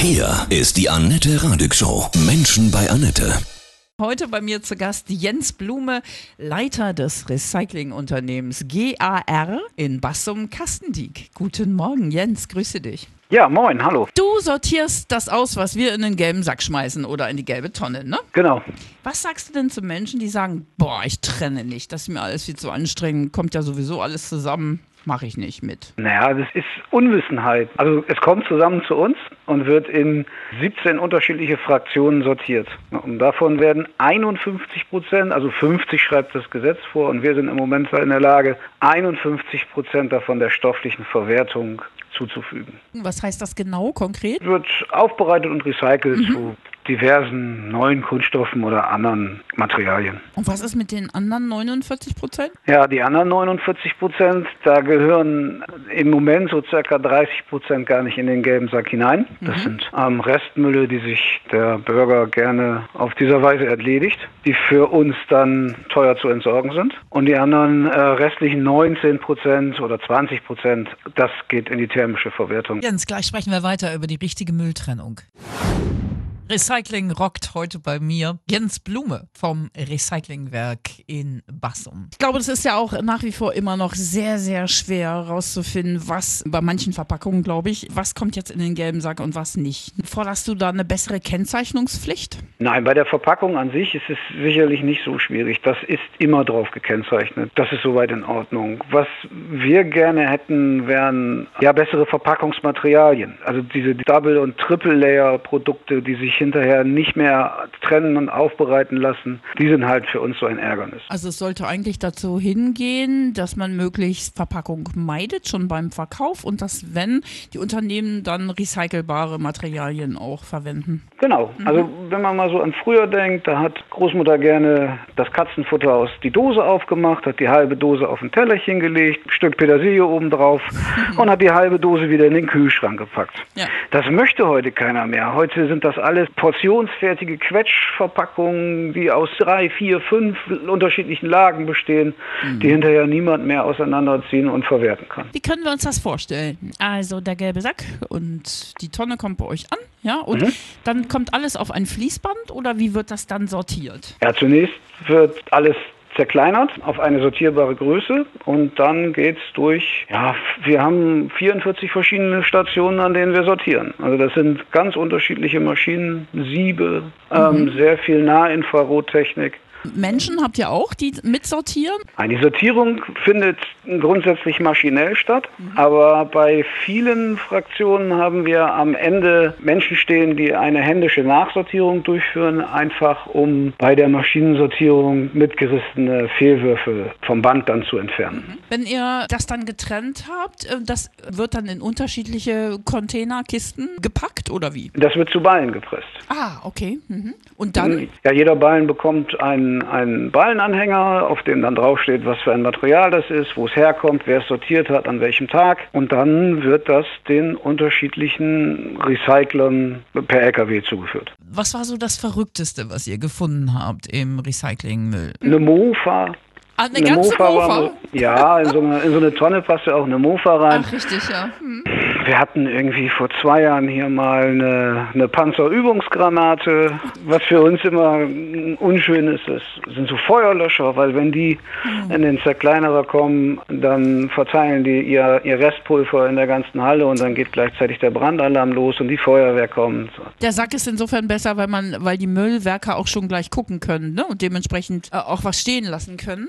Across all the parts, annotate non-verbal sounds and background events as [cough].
Hier ist die Annette Radig Show. Menschen bei Annette. Heute bei mir zu Gast Jens Blume, Leiter des Recyclingunternehmens GAR in Bassum Kastendiek. Guten Morgen, Jens, grüße dich. Ja, moin, hallo. Du sortierst das aus, was wir in den gelben Sack schmeißen oder in die gelbe Tonne, ne? Genau. Was sagst du denn zu Menschen, die sagen, boah, ich trenne nicht, das ist mir alles viel zu anstrengend, kommt ja sowieso alles zusammen, mache ich nicht mit? Naja, das ist Unwissenheit. Also es kommt zusammen zu uns und wird in 17 unterschiedliche Fraktionen sortiert. Und davon werden 51 Prozent, also 50 schreibt das Gesetz vor, und wir sind im Moment in der Lage, 51 Prozent davon der stofflichen Verwertung zuzufügen. Was heißt das genau, konkret? Wird aufbereitet und recycelt zu diversen neuen Kunststoffen oder anderen Materialien. Und was ist mit den anderen 49 Prozent? Ja, die anderen 49 Prozent, da gehören im Moment so circa 30 Prozent gar nicht in den gelben Sack hinein. Das sind ähm, Restmülle, die sich der Bürger gerne auf dieser Weise erledigt, die für uns dann teuer zu entsorgen sind. Und die anderen äh, restlichen 19 Prozent oder 20 Prozent, das geht in die thermische Verwertung. Jens, gleich sprechen wir weiter über die richtige Mülltrennung. Recycling rockt heute bei mir Jens Blume vom Recyclingwerk in Bassum. Ich glaube, das ist ja auch nach wie vor immer noch sehr, sehr schwer herauszufinden, was bei manchen Verpackungen, glaube ich, was kommt jetzt in den gelben Sack und was nicht. Forderst du da eine bessere Kennzeichnungspflicht? Nein, bei der Verpackung an sich ist es sicherlich nicht so schwierig. Das ist immer drauf gekennzeichnet. Das ist soweit in Ordnung. Was wir gerne hätten, wären ja bessere Verpackungsmaterialien. Also diese Double- und Triple-Layer-Produkte, die sich hinterher nicht mehr trennen und aufbereiten lassen, die sind halt für uns so ein Ärgernis. Also es sollte eigentlich dazu hingehen, dass man möglichst Verpackung meidet, schon beim Verkauf und dass, wenn die Unternehmen dann recycelbare Materialien auch verwenden. Genau. Also wenn man mal so an früher denkt, da hat Großmutter gerne das Katzenfutter aus die Dose aufgemacht, hat die halbe Dose auf ein Tellerchen gelegt, ein Stück Petersilie oben drauf [laughs] und hat die halbe Dose wieder in den Kühlschrank gepackt. Ja. Das möchte heute keiner mehr. Heute sind das alles portionsfertige Quetschverpackungen, die aus drei, vier, fünf unterschiedlichen Lagen bestehen, die hinterher niemand mehr auseinanderziehen und verwerten kann. Wie können wir uns das vorstellen? Also der gelbe Sack und die Tonne kommt bei euch an, ja, und dann kommt alles auf ein Fließband oder wie wird das dann sortiert? Ja, zunächst wird alles zerkleinert auf eine sortierbare Größe und dann geht's durch, ja, wir haben 44 verschiedene Stationen, an denen wir sortieren. Also das sind ganz unterschiedliche Maschinen, Siebe, ähm, sehr viel Nahinfrarottechnik. Menschen habt ihr auch, die mitsortieren? Die Sortierung findet grundsätzlich maschinell statt, aber bei vielen Fraktionen haben wir am Ende Menschen stehen, die eine händische Nachsortierung durchführen, einfach um bei der Maschinensortierung mitgerissene Fehlwürfe vom Band dann zu entfernen. Wenn ihr das dann getrennt habt, äh, das wird dann in unterschiedliche Containerkisten gepackt oder wie? Das wird zu Ballen gepresst. Ah, okay. Mhm. Und dann? Ja, jeder Ballen bekommt einen, einen Ballenanhänger, auf dem dann draufsteht, was für ein Material das ist, wo es herkommt, wer es sortiert hat, an welchem Tag. Und dann wird das den unterschiedlichen Recyclern per LKW zugeführt. Was war so das Verrückteste, was ihr gefunden habt im Recyclingmüll? Eine Mofa. Ah, eine ganze war Mofa? so- ja, in so, eine, in so eine Tonne passt ja auch eine Mofa rein. Ach, richtig, ja. Hm. Wir hatten irgendwie vor zwei Jahren hier mal eine, eine Panzerübungsgranate. Was für uns immer unschön ist, ist, sind so Feuerlöscher, weil wenn die in den Zerkleinerer kommen, dann verteilen die ihr, ihr Restpulver in der ganzen Halle und dann geht gleichzeitig der Brandalarm los und die Feuerwehr kommt. Der Sack ist insofern besser, weil man, weil die Müllwerker auch schon gleich gucken können, ne? Und dementsprechend äh, auch was stehen lassen können.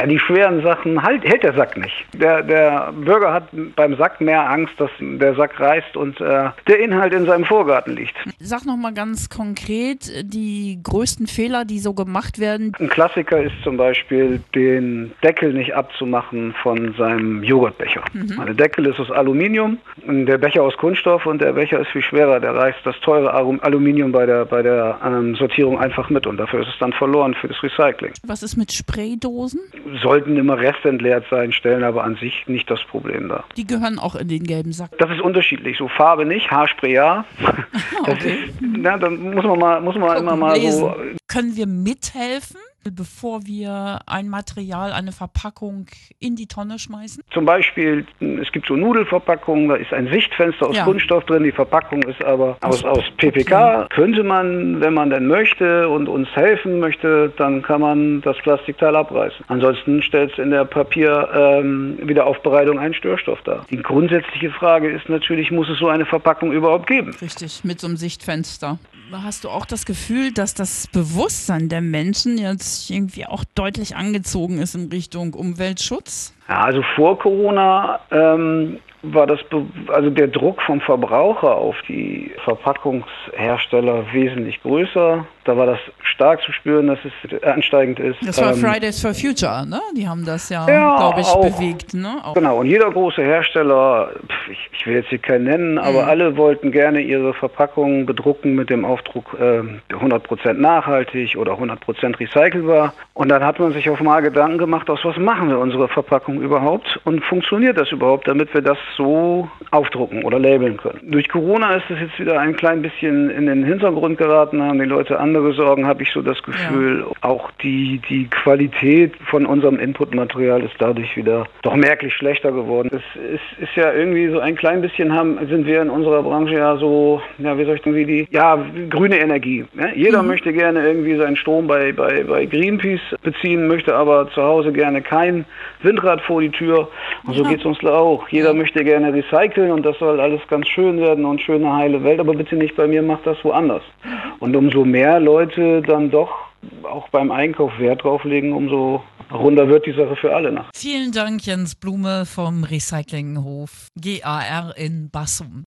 Ja, die schweren Sachen halt, hält der Sack nicht. Der, der Bürger hat beim Sack mehr Angst, dass der Sack reißt und äh, der Inhalt in seinem Vorgarten liegt. Sag noch mal ganz konkret die größten Fehler, die so gemacht werden. Ein Klassiker ist zum Beispiel, den Deckel nicht abzumachen von seinem Joghurtbecher. Der Deckel ist aus Aluminium, und der Becher aus Kunststoff und der Becher ist viel schwerer. Der reißt das teure Aluminium bei der, bei der ähm, Sortierung einfach mit und dafür ist es dann verloren für das Recycling. Was ist mit Spraydosen? Sollten immer restentleert sein, stellen aber an sich nicht das Problem dar. Die gehören auch in den gelben Sack. Das ist unterschiedlich. So Farbe nicht, Haarspray ja. [laughs] Okay. ist, na, dann muss man mal, muss man immer mal Lesen. so Können wir mithelfen? Bevor wir ein Material, eine Verpackung in die Tonne schmeißen? Zum Beispiel, es gibt so Nudelverpackungen, da ist ein Sichtfenster aus Ja. Kunststoff drin, die Verpackung ist aber aus, aus PPK. Könnte man, wenn man denn möchte und uns helfen möchte, dann kann man das Plastikteil abreißen. Ansonsten stellt es in der Papierwiederaufbereitung einen Störstoff dar. Die grundsätzliche Frage ist natürlich, muss es so eine Verpackung überhaupt geben? Richtig, mit so einem Sichtfenster. Hast du auch das Gefühl, dass das Bewusstsein der Menschen jetzt irgendwie auch deutlich angezogen ist in Richtung Umweltschutz? Ja, also vor Corona ähm, war das, Be also der Druck vom Verbraucher auf die Verpackungshersteller wesentlich größer. Da war das stark zu spüren, dass es ansteigend ist. Das war Ähm, Fridays for Future, ne? Die haben das ja, Ja, glaube ich, auch. bewegt, ne? Auch. Genau, und jeder große Hersteller, ich, ich will jetzt hier keinen nennen, aber alle wollten gerne ihre Verpackungen bedrucken mit dem Aufdruck ähm, 100% nachhaltig oder 100% recycelbar. Und dann hat man sich auf mal Gedanken gemacht, aus was machen wir unsere Verpackung überhaupt und funktioniert das überhaupt, damit wir das so aufdrucken oder labeln können. Durch Corona ist es jetzt wieder ein klein bisschen in den Hintergrund geraten, haben die Leute andere Sorgen, habe ich so das Gefühl. Auch die, die Qualität von unserem Inputmaterial ist dadurch wieder doch merklich schlechter geworden. Es ist, ist ja irgendwie so ein klein bisschen haben, sind wir in unserer Branche ja so, ja, wie soll ich denn wie die, ja, grüne Energie. Ne? Jeder möchte gerne irgendwie seinen Strom bei, bei, bei Greenpeace beziehen, möchte aber zu Hause gerne kein Windrad vor die Tür. Und so geht es uns auch. Jeder möchte gerne recyceln und das soll alles ganz schön werden und schöne heile Welt, aber bitte nicht bei mir, macht das woanders. Und umso mehr Leute dann doch auch beim Einkauf Wert drauf legen, umso runder wird die Sache für alle nach. Vielen Dank, Jens Blume vom Recyclinghof GAR in Bassum.